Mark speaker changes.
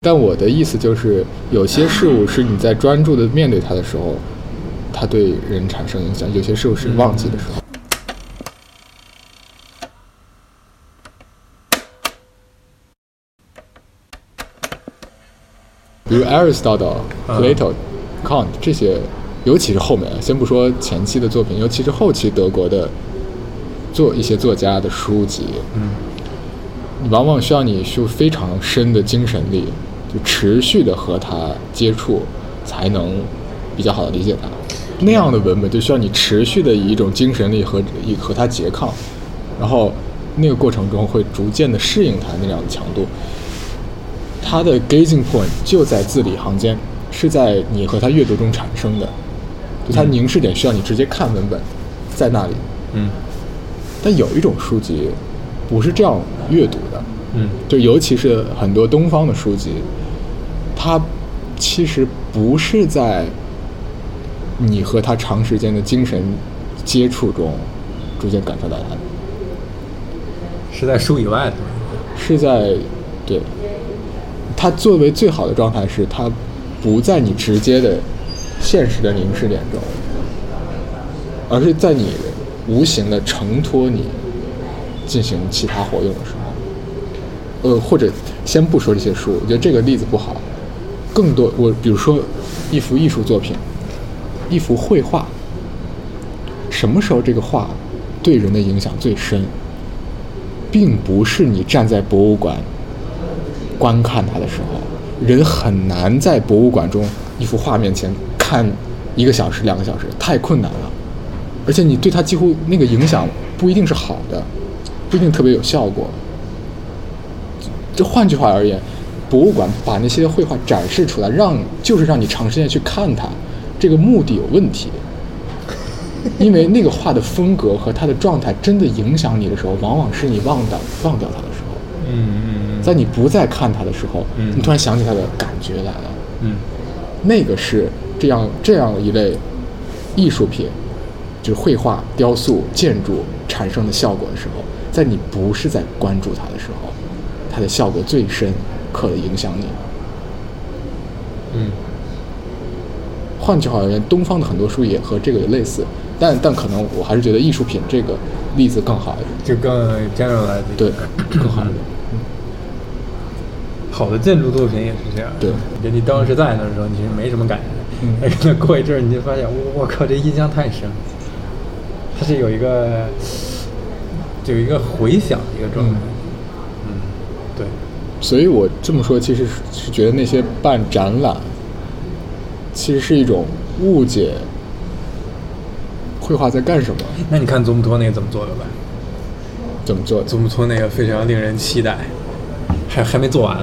Speaker 1: 但我的意思就是，有些事物是你在专注的面对它的时候，它对人产生影响；有些事物是忘记的时候。比如 Aristotle、Plato、Kant 这些，尤其是后面，先不说前期的作品，尤其是后期德国的作一些作家的书籍，
Speaker 2: 嗯，
Speaker 1: 往往需要你有非常深的精神力，就持续的和他接触，才能比较好的理解他。那样的文本就需要你持续的以一种精神力和以和他拮抗，然后那个过程中会逐渐的适应他那样的强度。他的 gazing point 就在字里行间，是在你和他阅读中产生的，就他凝视点需要你直接看文本，在那里。
Speaker 2: 嗯
Speaker 1: 但有一种书籍不是这样阅读的，
Speaker 2: 嗯。
Speaker 1: 就尤其是很多东方的书籍，它其实不是在你和他长时间的精神接触中逐渐感受到它的，
Speaker 2: 是在书以外的。
Speaker 1: 是在对。它作为最好的状态是它不在你直接的现实的凝视点中，而是在你无形的承托你进行其他活动的时候，呃，或者先不说这些书，我觉得这个例子不好，更多我比如说一幅艺术作品，一幅绘画，什么时候这个画对人的影响最深，并不是你站在博物馆观看它的时候，人很难在博物馆中一幅画面前看一个小时、两个小时，太困难了。而且你对它几乎那个影响不一定是好的，不一定特别有效果。这换句话而言，博物馆把那些绘画展示出来，让就是让你长时间去看它，这个目的有问题。因为那个画的风格和它的状态真的影响你的时候，往往是你忘掉忘掉它的时候，
Speaker 2: 嗯嗯
Speaker 1: 在你不再看它的时候，
Speaker 2: 嗯
Speaker 1: 你突然想起它的感觉来了。
Speaker 2: 嗯
Speaker 1: 那个是这样这样一类艺术品，就是绘画、雕塑、建筑产生的效果的时候，在你不是在关注它的时候，它的效果最深刻的影响你。
Speaker 2: 嗯
Speaker 1: 换句话而言，东方的很多书也和这个有类似，但但可能我还是觉得艺术品这个例子更好一点，
Speaker 2: 就更 generalize 一
Speaker 1: 对，更好一点。
Speaker 2: 好的建筑作品也是这样。
Speaker 1: 对
Speaker 2: 就你当时在那的时候，你其实没什么感觉。
Speaker 1: 嗯
Speaker 2: 但是过一阵儿，你就发现，我我靠，这印象太深了。它是有一个，有一个回响的一个状态。嗯，对。
Speaker 1: 所以我这么说，其实是是觉得那些办展览，其实是一种误解绘画在干什么，
Speaker 2: 那你看祖母托那个怎么做的吧？
Speaker 1: 怎么做的。
Speaker 2: 祖母托那个非常令人期待，还还没做完。